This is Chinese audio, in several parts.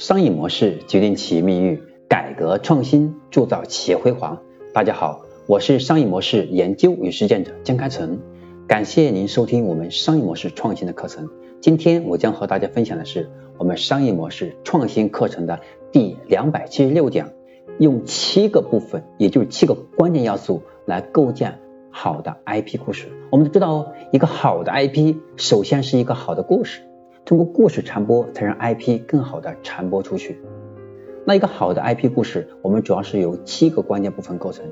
商业模式决定企业命运，改革创新铸造企业辉煌。大家好，我是商业模式研究与实践者江开成，感谢您收听我们商业模式创新的课程。今天我将和大家分享的是我们商业模式创新课程的第两百七十六讲，用七个部分，也就是七个关键要素来构建好的 IP 故事。我们都知道哦，一个好的 IP 首先是一个好的故事。通过故事传播，才让 IP 更好的传播出去。那一个好的 IP 故事，我们主要是由七个关键部分构成。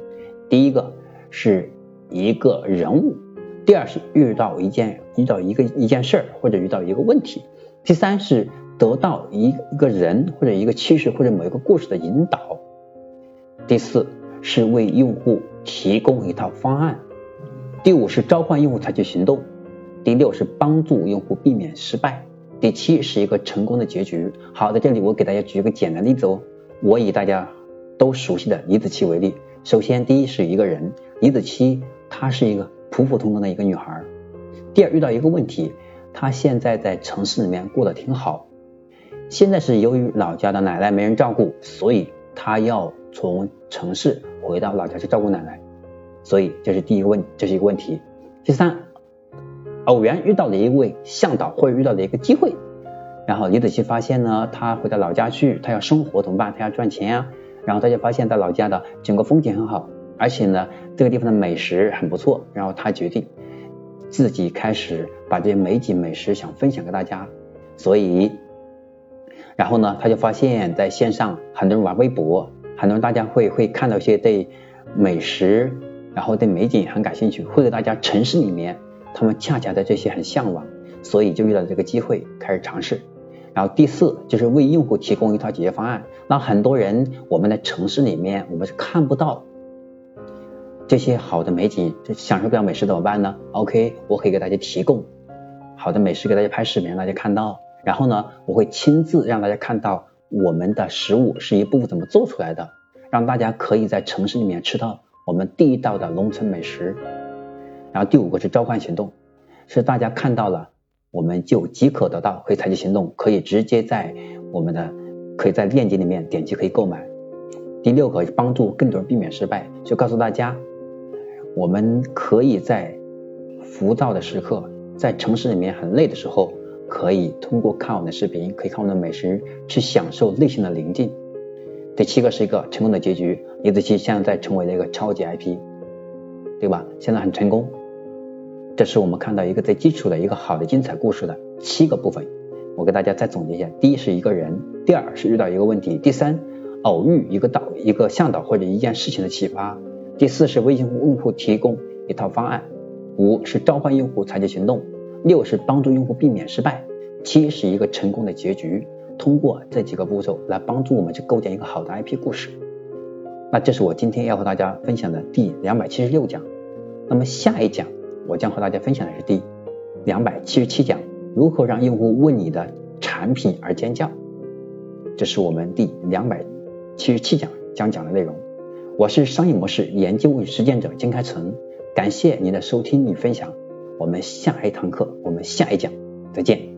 第一个是一个人物，第二是遇到一件遇到一个一件事儿或者遇到一个问题，第三是得到一一个人或者一个趋势或者某一个故事的引导，第四是为用户提供一套方案，第五是召唤用户采取行动，第六是帮助用户避免失败。第七是一个成功的结局。好，在这里我给大家举一个简单例子哦。我以大家都熟悉的李子柒为例。首先，第一是一个人，李子柒她是一个普普通通的一个女孩。第二，遇到一个问题，她现在在城市里面过得挺好。现在是由于老家的奶奶没人照顾，所以她要从城市回到老家去照顾奶奶。所以这是第一个问，这是一个问题。第三。偶然遇到了一位向导，或者遇到了一个机会，然后李子柒发现呢，他回到老家去，他要生活怎么办？他要赚钱啊。然后他就发现，在老家的整个风景很好，而且呢，这个地方的美食很不错。然后他决定自己开始把这些美景美食想分享给大家。所以，然后呢，他就发现在线上很多人玩微博，很多人大家会会看到一些对美食，然后对美景很感兴趣，会给大家城市里面。他们恰恰对这些很向往，所以就遇到这个机会开始尝试。然后第四就是为用户提供一套解决方案。那很多人我们在城市里面我们是看不到这些好的美景，享受不了美食怎么办呢？OK，我可以给大家提供好的美食给大家拍视频让大家看到。然后呢，我会亲自让大家看到我们的食物是一步步怎么做出来的，让大家可以在城市里面吃到我们地道的农村美食。然后第五个是召唤行动，是大家看到了，我们就即可得到，可以采取行动，可以直接在我们的可以在链接里面点击可以购买。第六个帮助更多人避免失败，就告诉大家，我们可以在浮躁的时刻，在城市里面很累的时候，可以通过看我们的视频，可以看我们的美食，去享受内心的宁静。第七个是一个成功的结局，李子柒现在成为了一个超级 IP，对吧？现在很成功。这是我们看到一个最基础的一个好的精彩故事的七个部分，我给大家再总结一下：第一是一个人，第二是遇到一个问题，第三偶遇一个导一个向导或者一件事情的启发，第四是为用户用户提供一套方案，五是召唤用户采取行动，六是帮助用户避免失败，七是一个成功的结局。通过这几个步骤来帮助我们去构建一个好的 IP 故事。那这是我今天要和大家分享的第两百七十六讲。那么下一讲。我将和大家分享的是第两百七十七讲，如何让用户为你的产品而尖叫。这是我们第两百七十七讲将讲的内容。我是商业模式研究与实践者金开成，感谢您的收听与分享。我们下一堂课，我们下一讲再见。